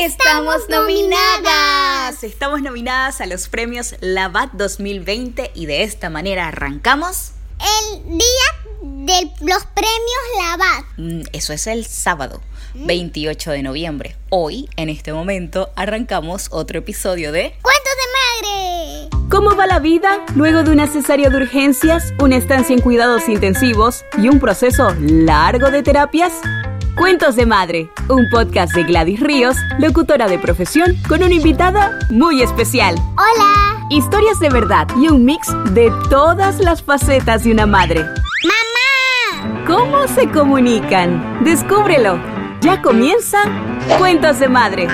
Estamos nominadas. Estamos nominadas a los premios Lavat 2020 y de esta manera arrancamos. El día de los premios Lavat. Mm, Eso es el sábado, 28 de noviembre. Hoy, en este momento, arrancamos otro episodio de ¡Cuentos de madre! ¿Cómo va la vida luego de una cesárea de urgencias, una estancia en cuidados intensivos y un proceso largo de terapias? Cuentos de Madre, un podcast de Gladys Ríos, locutora de profesión, con una invitada muy especial. Hola. Historias de verdad y un mix de todas las facetas de una madre. ¡Mamá! ¿Cómo se comunican? Descúbrelo. Ya comienza Cuentos de Madre.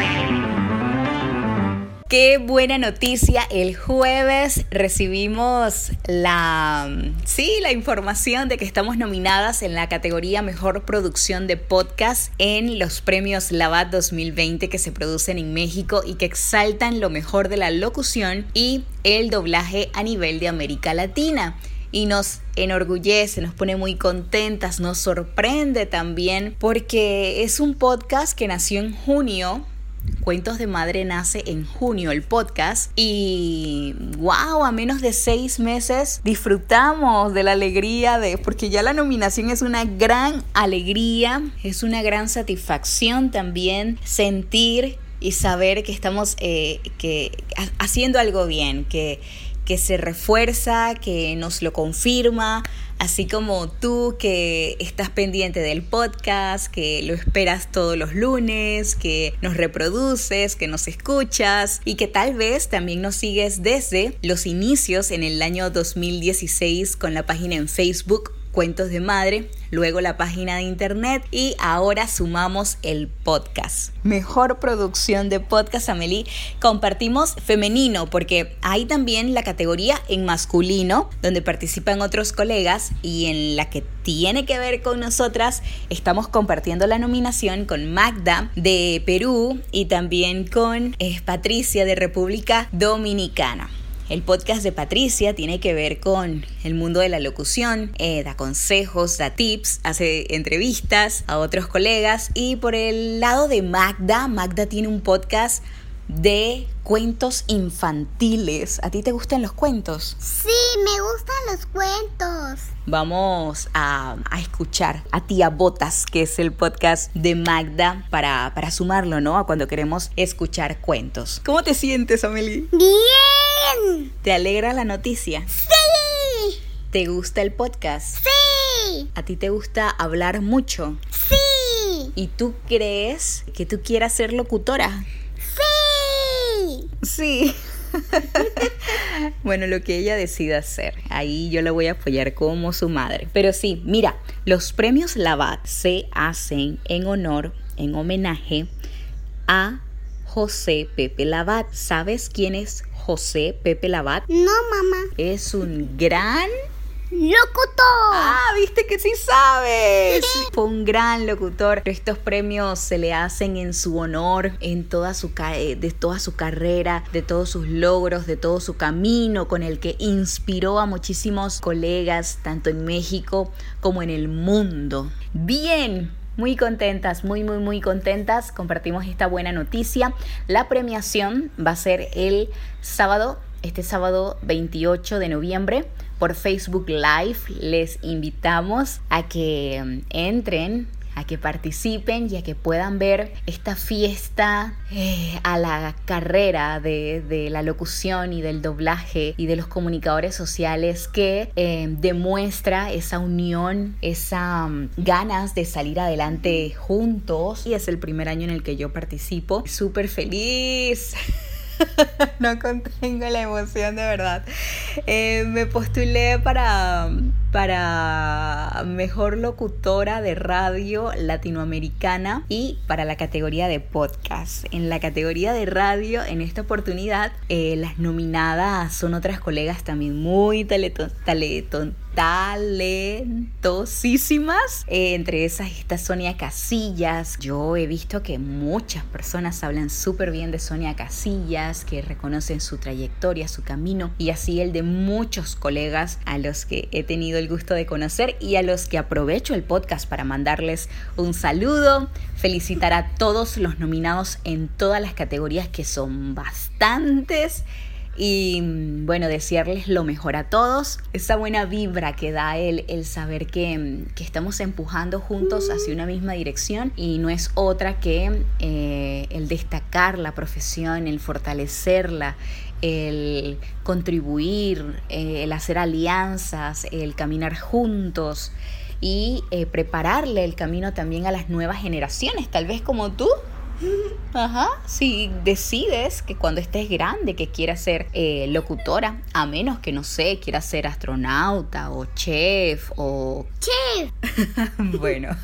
Qué buena noticia. El jueves recibimos la sí, la información de que estamos nominadas en la categoría Mejor Producción de Podcast en los premios Lavat 2020 que se producen en México y que exaltan lo mejor de la locución y el doblaje a nivel de América Latina y nos enorgullece, nos pone muy contentas, nos sorprende también porque es un podcast que nació en junio Cuentos de Madre nace en junio el podcast y wow, a menos de seis meses disfrutamos de la alegría de, porque ya la nominación es una gran alegría, es una gran satisfacción también sentir y saber que estamos eh, que, haciendo algo bien, que, que se refuerza, que nos lo confirma, así como tú que estás pendiente del podcast, que lo esperas todos los lunes, que nos reproduces, que nos escuchas y que tal vez también nos sigues desde los inicios en el año 2016 con la página en Facebook Cuentos de Madre, luego la página de internet y ahora sumamos el podcast. Mejor producción de podcast, Amelie. Compartimos femenino porque hay también la categoría en masculino donde participan otros colegas y en la que tiene que ver con nosotras estamos compartiendo la nominación con Magda de Perú y también con eh, Patricia de República Dominicana. El podcast de Patricia tiene que ver con el mundo de la locución, eh, da consejos, da tips, hace entrevistas a otros colegas y por el lado de Magda, Magda tiene un podcast de cuentos infantiles. ¿A ti te gustan los cuentos? Sí, me gustan los cuentos. Vamos a, a, escuchar a Tía Botas, que es el podcast de Magda, para, para sumarlo, ¿no? A cuando queremos escuchar cuentos. ¿Cómo te sientes, Amelie? Bien. ¿Te alegra la noticia? Sí. ¿Te gusta el podcast? Sí. ¿A ti te gusta hablar mucho? Sí. ¿Y tú crees que tú quieras ser locutora? Sí. Sí. bueno, lo que ella decida hacer, ahí yo la voy a apoyar como su madre. Pero sí, mira, los premios Lavat se hacen en honor, en homenaje a José Pepe Lavat. ¿Sabes quién es José Pepe Lavat? No, mamá. Es un gran ¡Locutor! Ah, viste que sí sabes. Fue un gran locutor. Estos premios se le hacen en su honor, en toda su de toda su carrera, de todos sus logros, de todo su camino con el que inspiró a muchísimos colegas, tanto en México como en el mundo. Bien, muy contentas, muy, muy, muy contentas. Compartimos esta buena noticia. La premiación va a ser el sábado, este sábado 28 de noviembre por Facebook Live. Les invitamos a que entren a que participen y a que puedan ver esta fiesta eh, a la carrera de, de, la locución y del doblaje y de los comunicadores sociales que eh, demuestra esa unión, esas um, ganas de salir adelante juntos. Y es el primer año en el que yo participo. Súper feliz. no contengo la emoción de verdad. Eh, me postulé para, para mejor locutora de radio latinoamericana y para la categoría de podcast. En la categoría de radio, en esta oportunidad, eh, las nominadas son otras colegas también muy talentos talentosísimas. Eh, entre esas está Sonia Casillas. Yo he visto que muchas personas hablan súper bien de Sonia Casillas, que reconocen su trayectoria, su camino y así el de muchos colegas a los que he tenido el el gusto de conocer y a los que aprovecho el podcast para mandarles un saludo, felicitar a todos los nominados en todas las categorías que son bastantes y bueno, desearles lo mejor a todos, esa buena vibra que da el, el saber que, que, estamos empujando juntos hacia una misma dirección y no es otra que eh, el destacar la profesión, el fortalecerla, el contribuir, eh, el hacer alianzas, el caminar juntos y eh, prepararle el camino también a las nuevas generaciones, tal vez como tú, Ajá, si decides que cuando estés grande que quieras ser eh, locutora, a menos que no sé, quieras ser astronauta o chef o... Chef. bueno,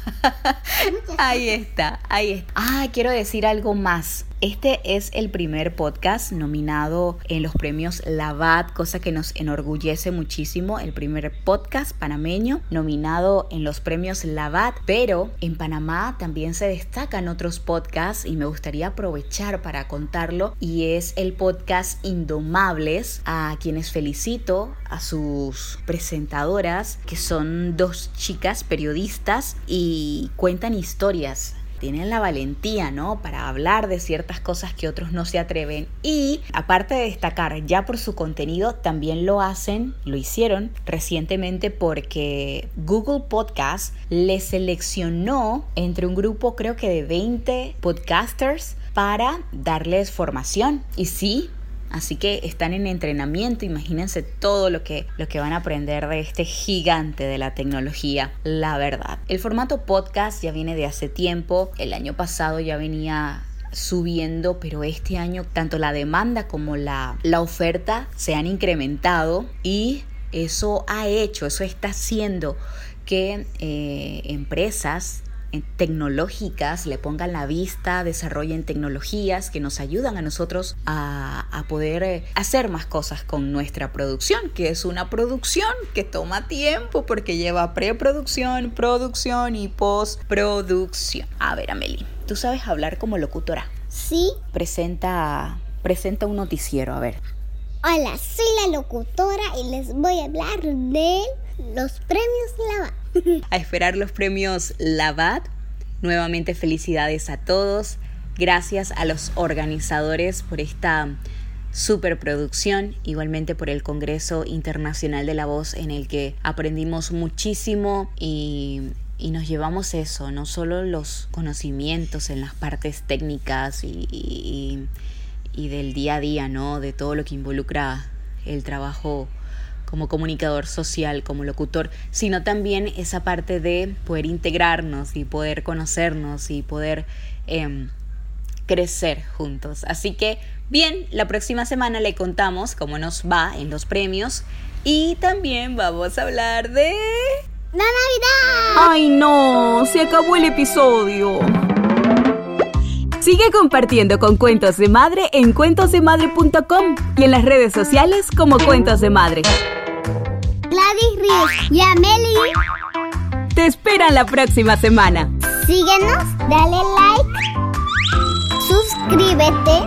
ahí está, ahí está. Ah, quiero decir algo más. Este es el primer podcast nominado en los premios Lavat, cosa que nos enorgullece muchísimo. El primer podcast panameño nominado en los premios Lavat, pero en Panamá también se destacan otros podcasts y me gustaría aprovechar para contarlo y es el podcast Indomables, a quienes felicito, a sus presentadoras, que son dos chicas periodistas y cuentan historias tienen la valentía, ¿no? Para hablar de ciertas cosas que otros no se atreven. Y aparte de destacar ya por su contenido, también lo hacen, lo hicieron recientemente porque Google Podcast les seleccionó entre un grupo creo que de 20 podcasters para darles formación. Y sí, Así que están en entrenamiento, imagínense todo lo que, lo que van a aprender de este gigante de la tecnología, la verdad. El formato podcast ya viene de hace tiempo, el año pasado ya venía subiendo, pero este año tanto la demanda como la, la oferta se han incrementado y eso ha hecho, eso está haciendo que eh, empresas tecnológicas le pongan la vista, desarrollen tecnologías que nos ayudan a nosotros a, a, poder eh, hacer más cosas con nuestra producción, que es una producción que toma tiempo porque lleva preproducción, producción y postproducción. A ver, Amelie, ¿tú sabes hablar como locutora? Sí. Presenta, presenta un noticiero, a ver. Hola, soy la locutora y les voy a hablar de los premios Lavat. a esperar los premios Lavat. Nuevamente felicidades a todos. Gracias a los organizadores por esta superproducción, igualmente por el Congreso Internacional de la Voz en el que aprendimos muchísimo y, y nos llevamos eso, no solo los conocimientos en las partes técnicas y, y, y del día a día, ¿no? De todo lo que involucra el trabajo como comunicador social, como locutor, sino también esa parte de poder integrarnos y poder conocernos y poder em, crecer juntos. Así que, bien, la próxima semana le contamos cómo nos va en los premios y también vamos a hablar de... ¡La Navidad! ¡Ay no! Se acabó el episodio. Sigue compartiendo con Cuentos de Madre en cuentosdemadre.com y en las redes sociales como Cuentos de Madre. Gladys Ríos y Amelie. Te esperan la próxima semana. Síguenos, dale like, suscríbete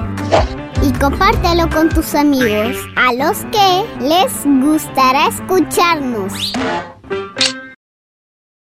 y compártelo con tus amigos, a los que les gustará escucharnos.